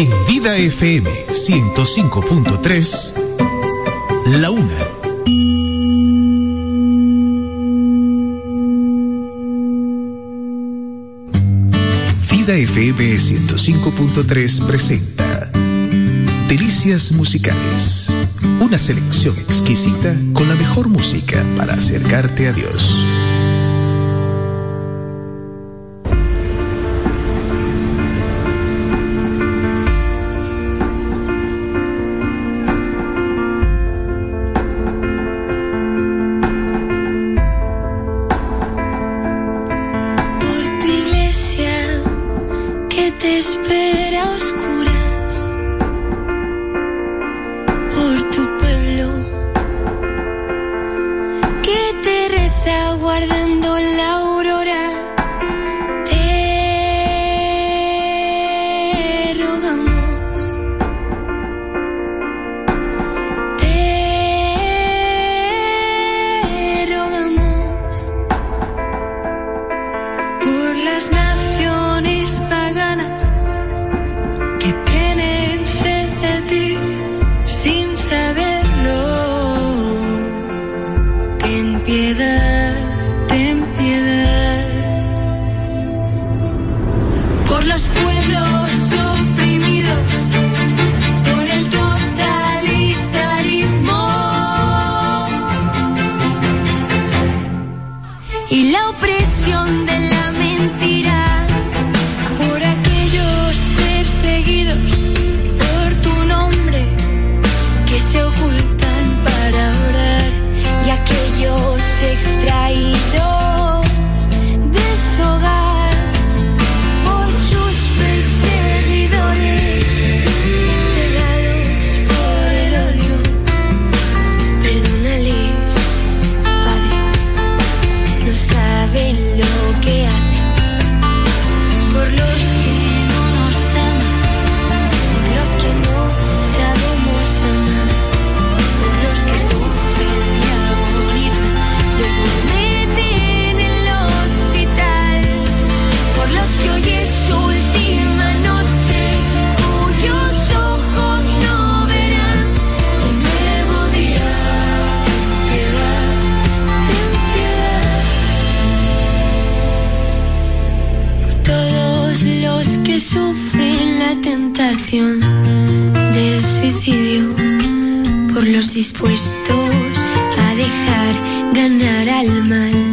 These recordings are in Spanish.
En Vida FM 105.3, la una. Vida FM 105.3 presenta Delicias Musicales. Una selección exquisita con la mejor música para acercarte a Dios. tentación del suicidio por los dispuestos a dejar ganar al mal.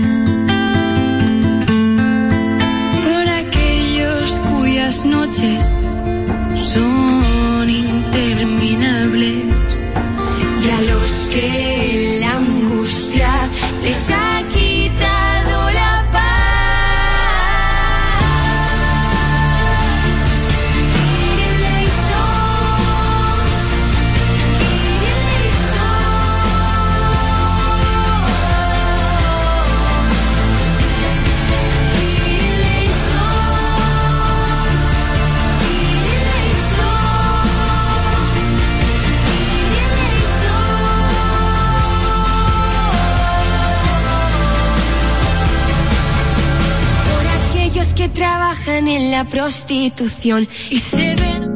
Prostitución y se ven.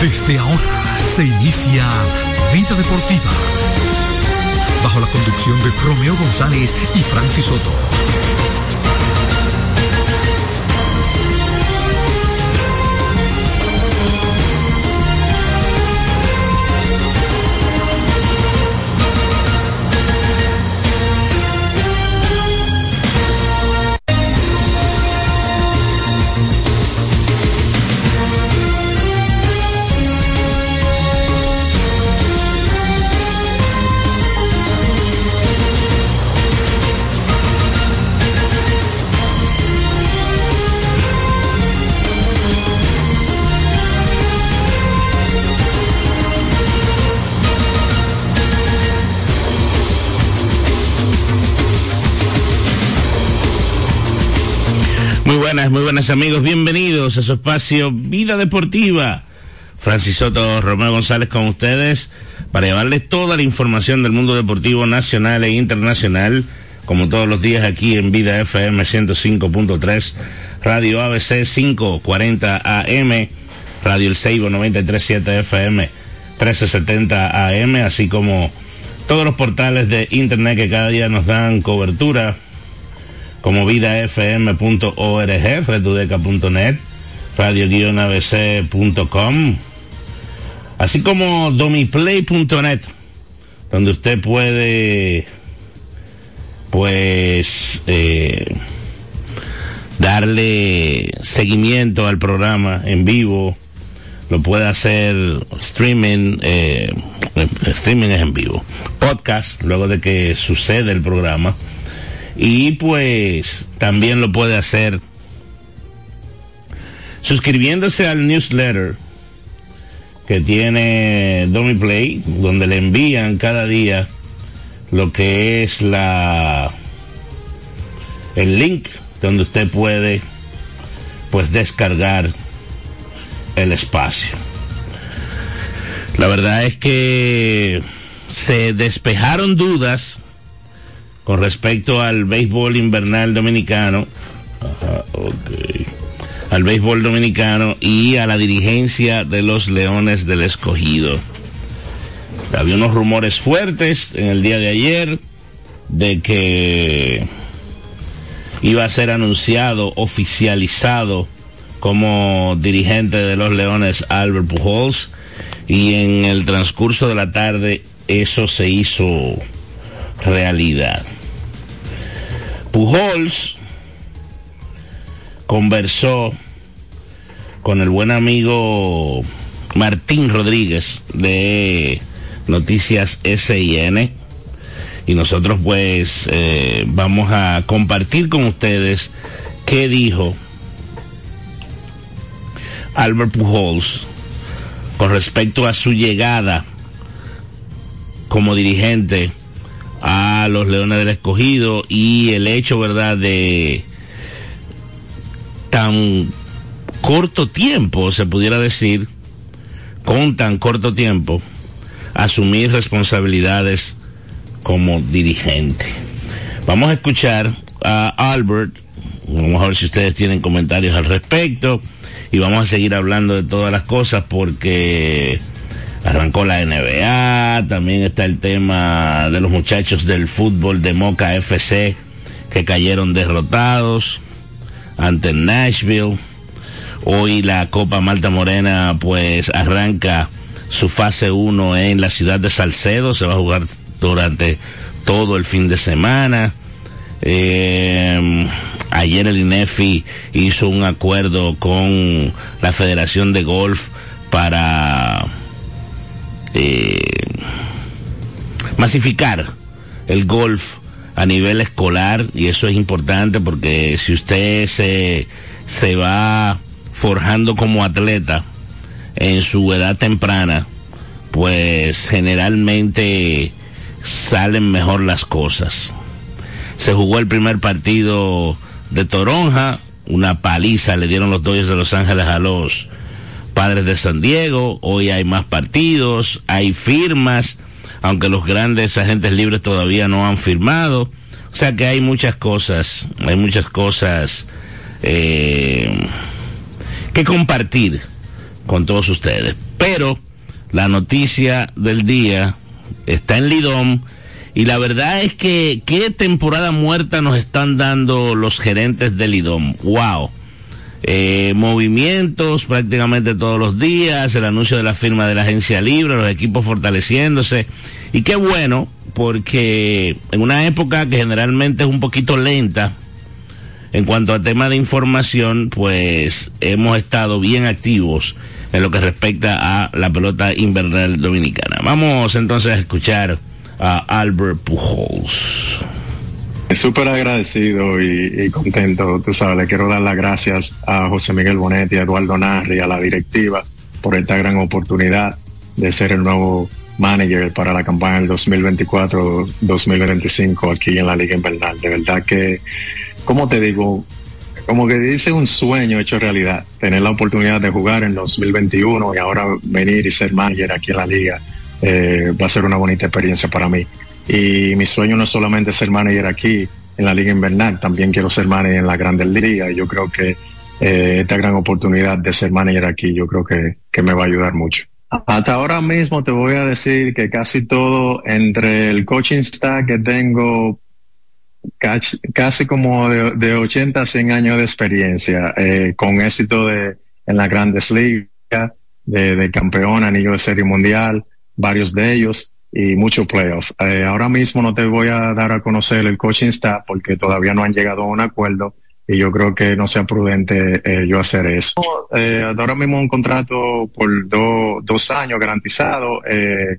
Desde ahora se inicia Vida Deportiva. Bajo la conducción de Romeo González y Francis Soto. Muy buenas amigos, bienvenidos a su espacio Vida Deportiva. Francis Soto, Romeo González con ustedes para llevarles toda la información del mundo deportivo nacional e internacional como todos los días aquí en Vida FM 105.3, Radio ABC 540 AM, Radio El Seibo 937 FM 1370 AM, así como todos los portales de internet que cada día nos dan cobertura, como vidafm.org, redudeca.net, radio-abc.com, así como domiplay.net, donde usted puede, pues, eh, darle seguimiento al programa en vivo, lo puede hacer streaming, eh, streaming es en vivo, podcast, luego de que sucede el programa, y pues también lo puede hacer suscribiéndose al newsletter que tiene Domi Play, donde le envían cada día lo que es la el link donde usted puede pues descargar el espacio. La verdad es que se despejaron dudas con respecto al béisbol invernal dominicano. Al béisbol dominicano y a la dirigencia de los Leones del Escogido. Había unos rumores fuertes en el día de ayer de que iba a ser anunciado, oficializado como dirigente de los Leones Albert Pujols y en el transcurso de la tarde eso se hizo realidad. Pujols conversó con el buen amigo Martín Rodríguez de Noticias SIN y nosotros pues eh, vamos a compartir con ustedes qué dijo Albert Pujols con respecto a su llegada como dirigente a los Leones del Escogido y el hecho, ¿verdad?, de tan corto tiempo, se pudiera decir, con tan corto tiempo, asumir responsabilidades como dirigente. Vamos a escuchar a Albert, vamos a ver si ustedes tienen comentarios al respecto y vamos a seguir hablando de todas las cosas porque arrancó la NBA, también está el tema de los muchachos del fútbol de Moca FC que cayeron derrotados ante Nashville Hoy la Copa Malta Morena pues arranca su fase 1 en la ciudad de Salcedo, se va a jugar durante todo el fin de semana. Eh, ayer el INEFI hizo un acuerdo con la Federación de Golf para eh, masificar el golf a nivel escolar y eso es importante porque si usted se, se va forjando como atleta en su edad temprana, pues generalmente salen mejor las cosas. Se jugó el primer partido de Toronja, una paliza le dieron los Dodgers de Los Ángeles a los Padres de San Diego, hoy hay más partidos, hay firmas, aunque los grandes agentes libres todavía no han firmado. O sea que hay muchas cosas, hay muchas cosas eh, que compartir con todos ustedes. Pero la noticia del día está en Lidom y la verdad es que qué temporada muerta nos están dando los gerentes de Lidom. Wow. Eh, movimientos prácticamente todos los días, el anuncio de la firma de la agencia libre, los equipos fortaleciéndose. Y qué bueno, porque en una época que generalmente es un poquito lenta, en cuanto a tema de información, pues hemos estado bien activos en lo que respecta a la pelota invernal dominicana. Vamos entonces a escuchar a Albert Pujols. Súper agradecido y, contento, tú sabes, le quiero dar las gracias a José Miguel Bonetti, a Eduardo Narri, a la directiva por esta gran oportunidad de ser el nuevo manager para la campaña del 2024-2025 aquí en la Liga Invernal. De verdad que ¿cómo te digo? Como que dice un sueño hecho realidad, tener la oportunidad de jugar en 2021 y ahora venir y ser manager aquí en la liga eh, va a ser una bonita experiencia para mí. Y mi sueño no es solamente ser manager aquí en la liga invernal, también quiero ser manager en la Grandes Ligas y yo creo que eh, esta gran oportunidad de ser manager aquí, yo creo que, que me va a ayudar mucho. Hasta ahora mismo te voy a decir que casi todo entre el coaching staff que tengo, casi como de, 80 a 100 años de experiencia, eh, con éxito de, en las grandes ligas, de, campeón, anillo de serie mundial, varios de ellos y muchos playoffs. Eh, ahora mismo no te voy a dar a conocer el coaching staff porque todavía no han llegado a un acuerdo y yo creo que no sea prudente eh, yo hacer eso. Eh, ahora mismo un contrato por dos años garantizado,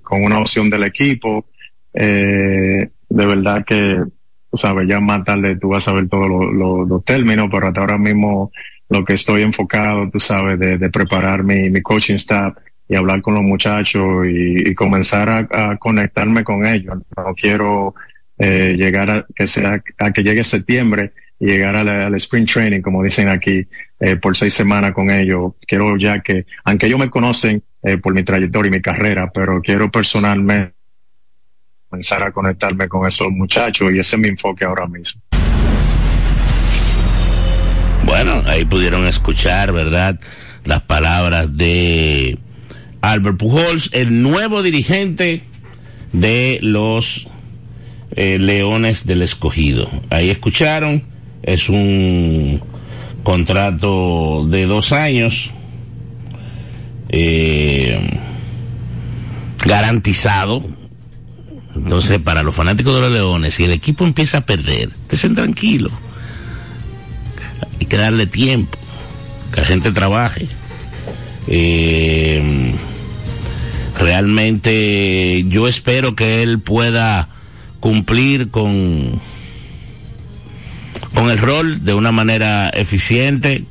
con una opción del equipo. De verdad que, tú sabes, ya más tarde tú vas a ver todos los términos, pero hasta ahora mismo lo que estoy enfocado, tú sabes, de, de preparar mi, mi coaching staff y hablar con los muchachos y, y comenzar a, conectarme con ellos. No quiero eh, llegar a que sea a que llegue septiembre llegar al, sprint training, como dicen aquí, eh, por seis semanas con ellos. Quiero ya que, aunque ellos me conocen eh, por mi trayectoria y mi carrera, pero quiero personalmente comenzar a conectarme con esos muchachos y ese es mi enfoque ahora mismo. Bueno, ahí pudieron escuchar, ¿verdad? Las palabras de Albert Pujols, el nuevo dirigente de los eh, Leones del Escogido. Ahí escucharon es un contrato de dos años eh, garantizado. Entonces, para los fanáticos de los Leones, si el equipo empieza a perder, estén tranquilos. Hay que darle tiempo, que la gente trabaje. Eh, realmente yo espero que él pueda cumplir con con el rol de una manera eficiente,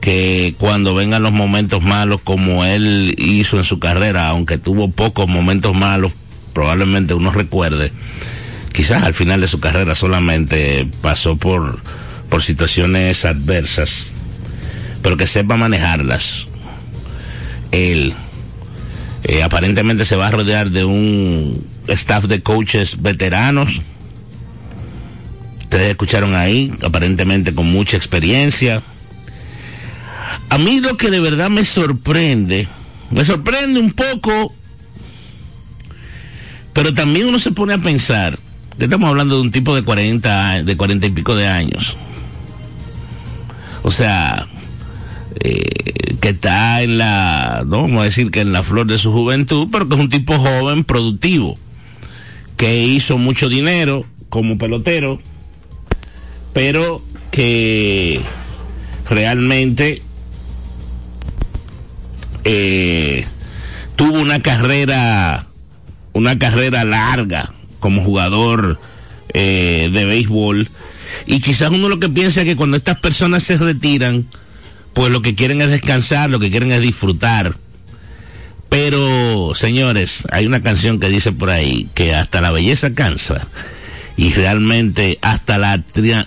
que cuando vengan los momentos malos como él hizo en su carrera, aunque tuvo pocos momentos malos, probablemente uno recuerde, quizás al final de su carrera solamente pasó por, por situaciones adversas, pero que sepa manejarlas. Él eh, aparentemente se va a rodear de un staff de coaches veteranos Ustedes escucharon ahí, aparentemente con mucha experiencia. A mí lo que de verdad me sorprende, me sorprende un poco, pero también uno se pone a pensar, que estamos hablando de un tipo de 40, de 40 y pico de años. O sea, eh, que está en la, no vamos a decir que en la flor de su juventud, pero que es un tipo joven, productivo, que hizo mucho dinero como pelotero, pero que realmente eh, tuvo una carrera, una carrera larga como jugador eh, de béisbol. Y quizás uno lo que piensa es que cuando estas personas se retiran, pues lo que quieren es descansar, lo que quieren es disfrutar. Pero, señores, hay una canción que dice por ahí que hasta la belleza cansa y realmente hasta la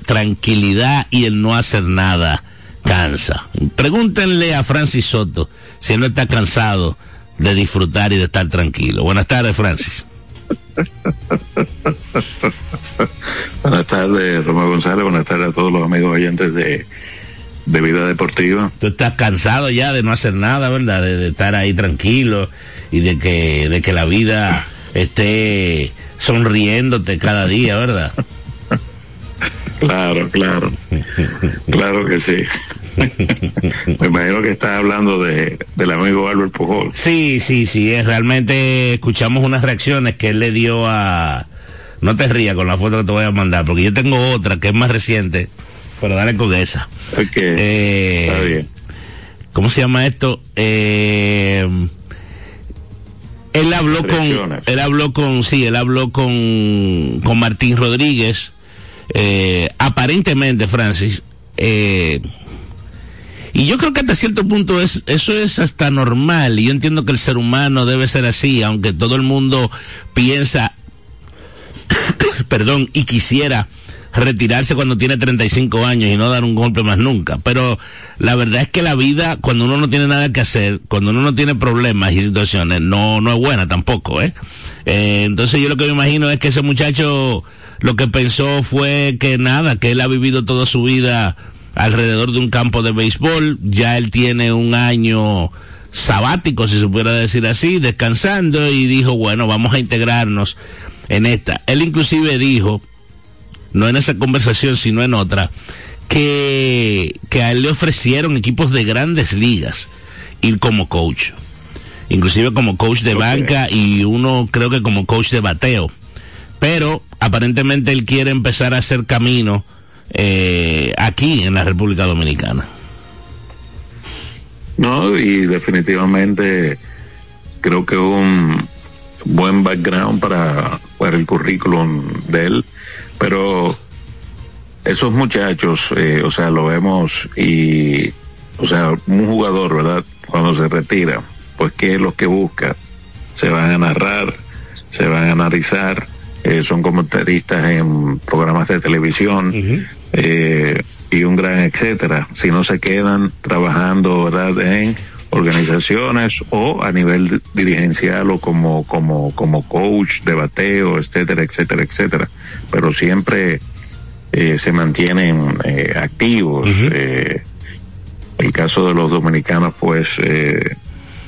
tranquilidad y el no hacer nada cansa. Pregúntenle a Francis Soto si él no está cansado de disfrutar y de estar tranquilo. Buenas tardes, Francis. buenas tardes, Romeo González. Buenas tardes a todos los amigos oyentes de, de Vida Deportiva. Tú estás cansado ya de no hacer nada, ¿verdad? De, de estar ahí tranquilo y de que, de que la vida esté sonriéndote cada día, ¿verdad? Claro, claro. Claro que sí. Me imagino que estás hablando de, del amigo Albert Pujol. Sí, sí, sí. Realmente escuchamos unas reacciones que él le dio a... No te rías con la foto que te voy a mandar, porque yo tengo otra que es más reciente, pero dale con esa. Eh, Está bien. ¿Cómo se llama esto? Eh él habló con, él habló con, sí, él habló con, con Martín Rodríguez, eh, aparentemente, Francis, eh, y yo creo que hasta cierto punto es, eso es hasta normal, y yo entiendo que el ser humano debe ser así, aunque todo el mundo piensa, perdón, y quisiera retirarse cuando tiene 35 años y no dar un golpe más nunca. Pero la verdad es que la vida, cuando uno no tiene nada que hacer, cuando uno no tiene problemas y situaciones, no, no es buena tampoco, ¿eh? eh entonces yo lo que me imagino es que ese muchacho lo que pensó fue que nada, que él ha vivido toda su vida alrededor de un campo de béisbol, ya él tiene un año sabático, si se pudiera decir así, descansando y dijo, bueno, vamos a integrarnos en esta. Él inclusive dijo, no en esa conversación, sino en otra, que, que a él le ofrecieron equipos de grandes ligas ir como coach. Inclusive como coach de banca y uno creo que como coach de bateo. Pero aparentemente él quiere empezar a hacer camino eh, aquí en la República Dominicana. No, y definitivamente creo que un buen background para, para el currículum de él, pero esos muchachos, eh, o sea, lo vemos y, o sea, un jugador, ¿verdad? Cuando se retira, pues ¿qué es lo que busca? Se van a narrar, se van a analizar, eh, son comentaristas en programas de televisión eh, y un gran etcétera. Si no se quedan trabajando ¿verdad? en organizaciones o a nivel dirigencial o como, como, como coach de bateo, etcétera, etcétera, etcétera. Pero siempre eh, se mantienen activos. el caso de los dominicanos, pues,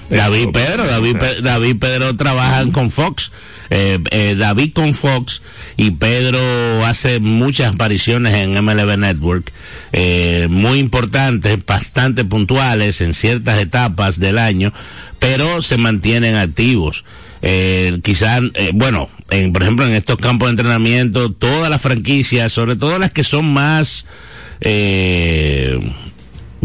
David Pedro, David, David Pedro trabajan con Fox, eh, eh, David con Fox y Pedro hace muchas apariciones en MLB Network, eh, muy importantes, bastante puntuales en ciertas etapas del año, pero se mantienen activos. Eh, quizás, eh, bueno, en, por ejemplo, en estos campos de entrenamiento, todas las franquicias, sobre todo las que son más, eh,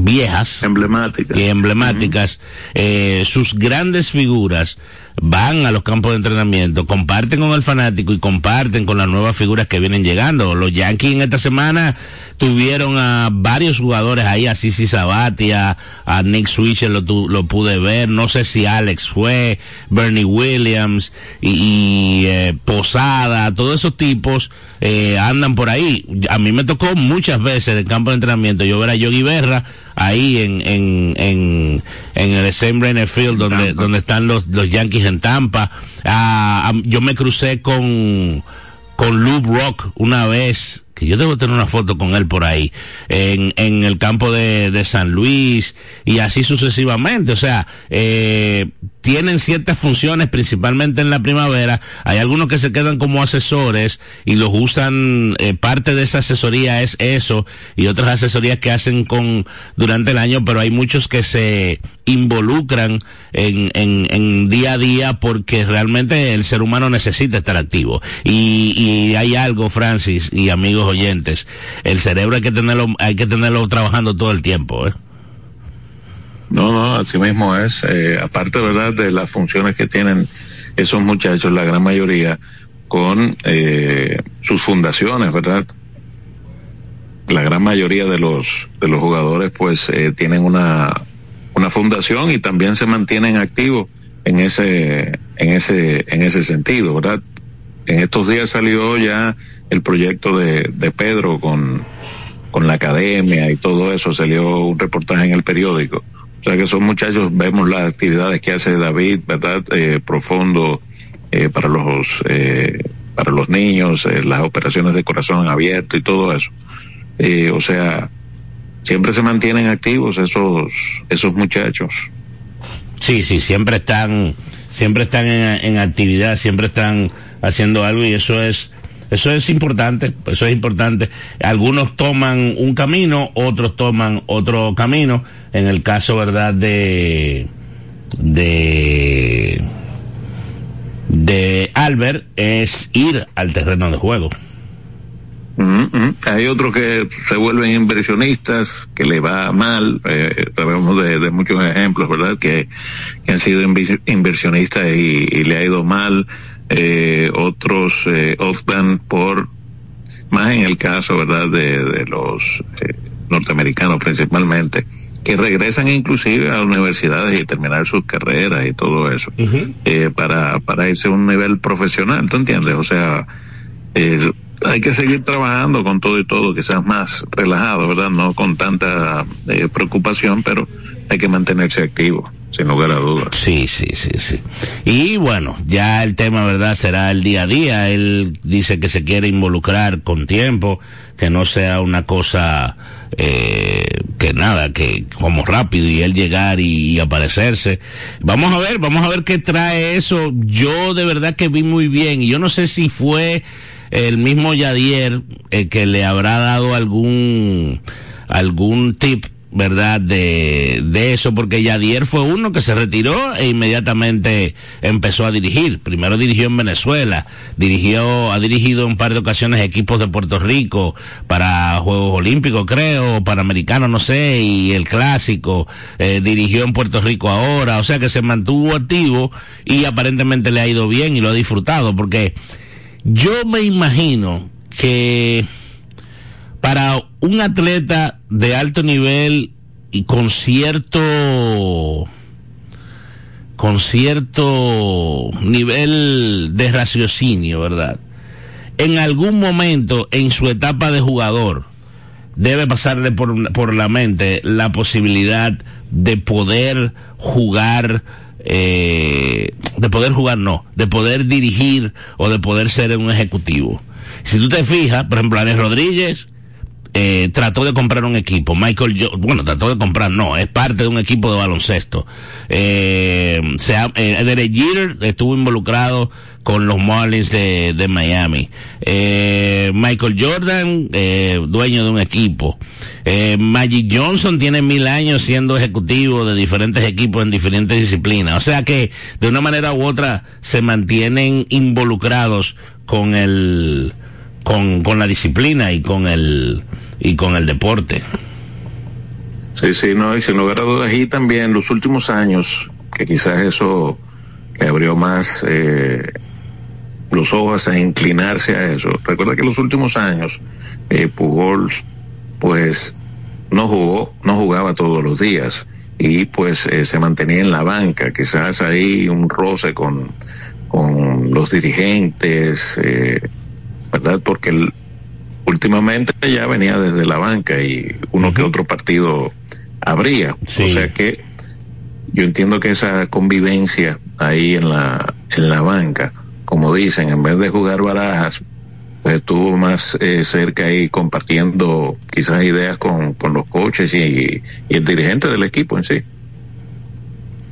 viejas emblemáticas y emblemáticas eh, sus grandes figuras van a los campos de entrenamiento, comparten con el fanático y comparten con las nuevas figuras que vienen llegando. Los Yankees en esta semana tuvieron a varios jugadores ahí, a Sisi Sabatia, a Nick Switcher lo, lo pude ver, no sé si Alex fue, Bernie Williams y, eh, Posada, todos esos tipos eh, andan por ahí. A mí me tocó muchas veces en el campo de entrenamiento yo ver a Yogi Berra ahí en, en, en, en el Same Field donde, donde están los, los Yankees en Tampa. Ah, yo me crucé con, con Lou Rock una vez que yo debo tener una foto con él por ahí, en, en el campo de, de San Luis y así sucesivamente. O sea, eh, tienen ciertas funciones, principalmente en la primavera. Hay algunos que se quedan como asesores y los usan, eh, parte de esa asesoría es eso y otras asesorías que hacen con durante el año, pero hay muchos que se involucran en, en, en día a día porque realmente el ser humano necesita estar activo. Y, y hay algo, Francis y amigos oyentes, el cerebro hay que tenerlo, hay que tenerlo trabajando todo el tiempo, ¿eh? No, no, así mismo es. Eh, aparte, ¿verdad?, de las funciones que tienen esos muchachos, la gran mayoría, con eh, sus fundaciones, ¿verdad? La gran mayoría de los, de los jugadores, pues, eh, tienen una, una fundación y también se mantienen activos en ese, en ese, en ese sentido, ¿verdad? En estos días salió ya el proyecto de, de Pedro con, con la academia y todo eso, salió un reportaje en el periódico. O sea que son muchachos, vemos las actividades que hace David, ¿verdad? Eh, profundo eh, para los eh, para los niños, eh, las operaciones de corazón abierto y todo eso. Eh, o sea, siempre se mantienen activos esos esos muchachos. Sí, sí, siempre están siempre están en, en actividad, siempre están haciendo algo y eso es eso es importante, eso es importante. Algunos toman un camino, otros toman otro camino. En el caso, ¿verdad? De, de, de Albert es ir al terreno de juego. Mm -hmm. Hay otros que se vuelven inversionistas, que le va mal, eh, sabemos de, muchos ejemplos, ¿verdad? Que, que han sido inversionistas y, le ha ido mal, eh, otros eh, optan por, más en el caso, ¿verdad? De, de los eh, norteamericanos principalmente, que regresan inclusive a universidades y terminar sus carreras y todo eso, uh -huh. para, para irse a un nivel profesional, ¿tú entiendes? O sea, hay que seguir trabajando con todo y todo, quizás más relajado, ¿verdad? No con tanta eh, preocupación, pero hay que mantenerse activo, sin lugar a dudas. Sí, sí, sí, sí. Y bueno, ya el tema, ¿verdad? Será el día a día. Él dice que se quiere involucrar con tiempo, que no sea una cosa eh, que nada, que como rápido y él llegar y, aparecerse. Vamos a ver, vamos a ver qué trae eso. Yo de verdad que vi muy bien y yo no sé si fue el mismo Yadier el que le habrá dado algún algún tip ¿verdad? De, de eso, porque Yadier fue uno que se retiró e inmediatamente empezó a dirigir. Primero dirigió en Venezuela, dirigió, ha dirigido en un par de ocasiones equipos de Puerto Rico para Juegos Olímpicos, creo, Panamericanos, no sé, y el Clásico, eh, dirigió en Puerto Rico ahora, o sea que se mantuvo activo y aparentemente le ha ido bien y lo ha disfrutado, porque yo me imagino que para un atleta de alto nivel y con cierto con cierto nivel de raciocinio, ¿verdad? En algún momento en su etapa de jugador debe pasarle por, por la mente la posibilidad de poder jugar eh, de poder jugar no, de poder dirigir o de poder ser un ejecutivo. Si tú te fijas, por ejemplo, Alex Rodríguez eh, trató de comprar un equipo. Michael, bueno, trató de comprar, no, es parte de un equipo de baloncesto. Eh, se ha, eh, estuvo involucrado con los Marlins de, de Miami. Eh, Michael Jordan, eh, dueño de un equipo. Eh, Magic Johnson tiene mil años siendo ejecutivo de diferentes equipos en diferentes disciplinas. O sea que de una manera u otra se mantienen involucrados con el, con, con la disciplina y con el, y con el deporte. Sí, sí, no, y sin lugar a dudas, y también los últimos años, que quizás eso le abrió más eh, los ojos a inclinarse a eso. Recuerda que los últimos años, eh, pues, no jugó, no jugaba todos los días, y pues eh, se mantenía en la banca, quizás ahí un roce con, con los dirigentes, eh, ¿verdad? Porque el, últimamente ya venía desde la banca y uno uh -huh. que otro partido habría. Sí. O sea que yo entiendo que esa convivencia ahí en la, en la banca, como dicen, en vez de jugar barajas, pues estuvo más eh, cerca ahí compartiendo quizás ideas con, con los coaches y, y, el dirigente del equipo en sí.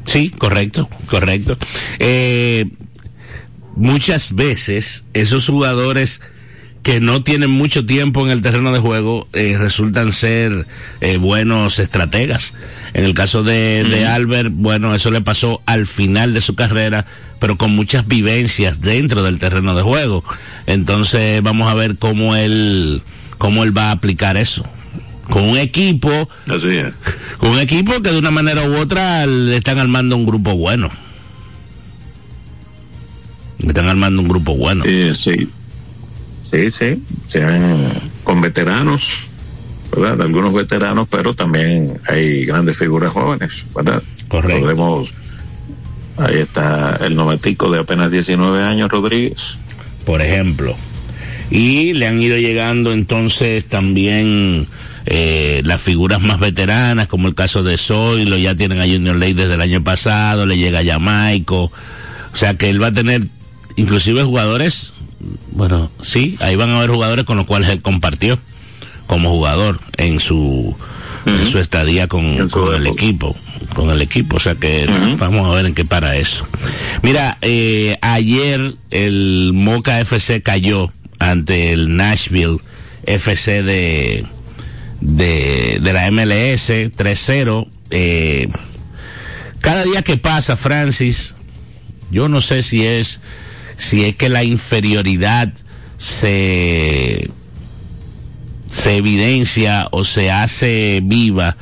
Sí, correcto, correcto. Eh, muchas veces esos jugadores que no tienen mucho tiempo en el terreno de juego eh, resultan ser eh, buenos estrategas. En el caso de, de, Albert, bueno, eso le pasó al final de su carrera, pero con muchas vivencias dentro del terreno de juego. Entonces vamos a ver cómo él, cómo él va a aplicar eso. Con un equipo, con un equipo que de una manera u otra le están armando un grupo bueno. Le están armando un grupo bueno. Eh, sí, Sí, sí, sean con veteranos, ¿verdad? Algunos veteranos, pero también hay grandes figuras jóvenes, ¿verdad? Correcto. Podemos, ahí está el novatico de apenas 19 años, Rodríguez. Por ejemplo. Y le han ido llegando entonces también eh, las figuras más veteranas, como el caso de Zoilo, ya tienen a Junior Ley desde el año pasado, le llega a Jamaico. O sea que él va a tener inclusive jugadores bueno, sí, ahí van a haber jugadores con los cuales él compartió como jugador en su, uh -huh. en su estadía con, con el equipo, con el equipo, o sea que uh -huh. vamos a ver en qué para eso. Mira, eh, ayer el Moca FC cayó ante el Nashville FC de, de, de la MLS 3-0. Eh, cada día que pasa, Francis, yo no sé si es si es que la inferioridad se, se evidencia o se hace viva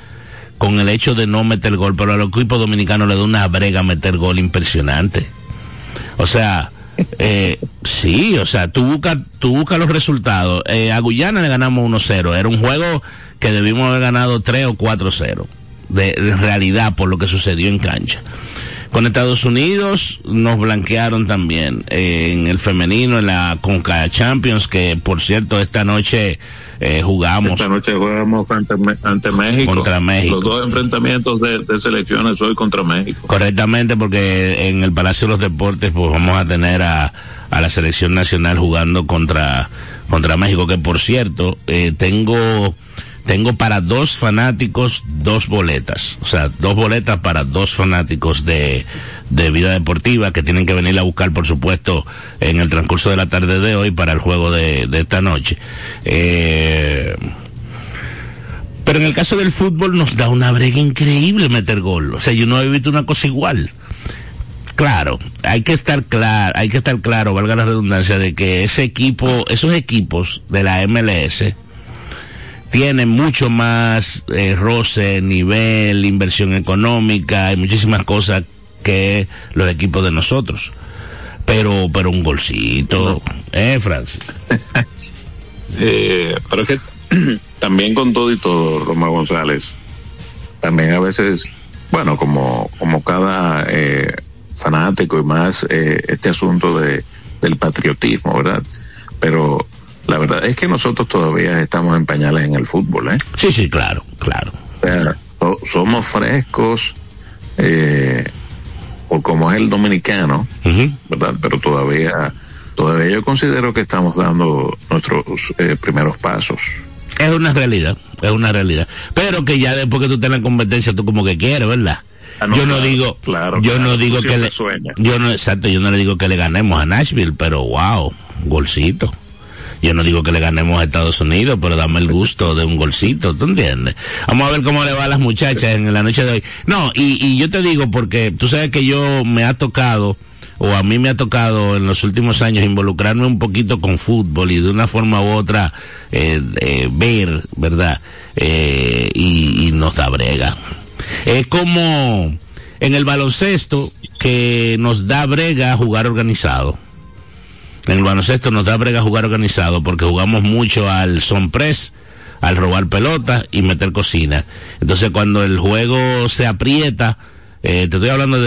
con el hecho de no meter gol, pero al equipo dominicano le da una brega meter gol impresionante. O sea, eh, sí, o sea, tú buscas tú busca los resultados. Eh, a Guyana le ganamos 1-0. Era un juego que debimos haber ganado 3 o 4-0. De, de realidad, por lo que sucedió en cancha Con Estados Unidos nos blanquearon también eh, en el femenino, en la Conca Champions, que por cierto esta noche eh, jugamos. Esta noche jugamos ante, ante, México. Contra México. Los dos enfrentamientos de, de, selecciones hoy contra México. Correctamente, porque en el Palacio de los Deportes pues vamos a tener a, a la selección nacional jugando contra, contra México, que por cierto, eh, tengo tengo para dos fanáticos dos boletas, o sea, dos boletas para dos fanáticos de, de vida deportiva que tienen que venir a buscar, por supuesto, en el transcurso de la tarde de hoy para el juego de, de esta noche. Eh, pero en el caso del fútbol nos da una brega increíble meter gol, o sea, yo no he visto una cosa igual. Claro, hay que estar claro, hay que estar claro, valga la redundancia, de que ese equipo, esos equipos de la MLS, tiene mucho más eh, roce, nivel, inversión económica y muchísimas cosas que los equipos de nosotros. Pero, pero un golcito, ¿eh, Francis? eh, pero es que también con todo y todo, Roma González, también a veces, bueno, como, como cada eh, fanático y más eh, este asunto de, del patriotismo, ¿verdad? Pero la verdad es que nosotros todavía estamos en pañales en el fútbol, ¿eh? Sí, sí, claro, claro. O sea, so, somos frescos, eh, o como es el dominicano, uh -huh. ¿verdad? Pero todavía, todavía yo considero que estamos dando nuestros eh, primeros pasos. Es una realidad, es una realidad. Pero que ya después que tú tengas competencia, tú como que quieres, ¿verdad? Ah, no, yo no claro, digo, claro, yo claro, no digo que le, sueña. yo no, exacto, yo no le digo que le ganemos a Nashville, pero wow, golcito. Yo no digo que le ganemos a Estados Unidos, pero dame el gusto de un golcito, ¿tú entiendes? Vamos a ver cómo le va a las muchachas en la noche de hoy. No, y, y yo te digo porque tú sabes que yo me ha tocado, o a mí me ha tocado en los últimos años involucrarme un poquito con fútbol y de una forma u otra eh, eh, ver, ¿verdad? Eh, y, y nos da brega. Es como en el baloncesto que nos da brega jugar organizado. En el baloncesto nos da brega jugar organizado porque jugamos mucho al son press, al robar pelota y meter cocina. Entonces cuando el juego se aprieta, eh, te estoy hablando de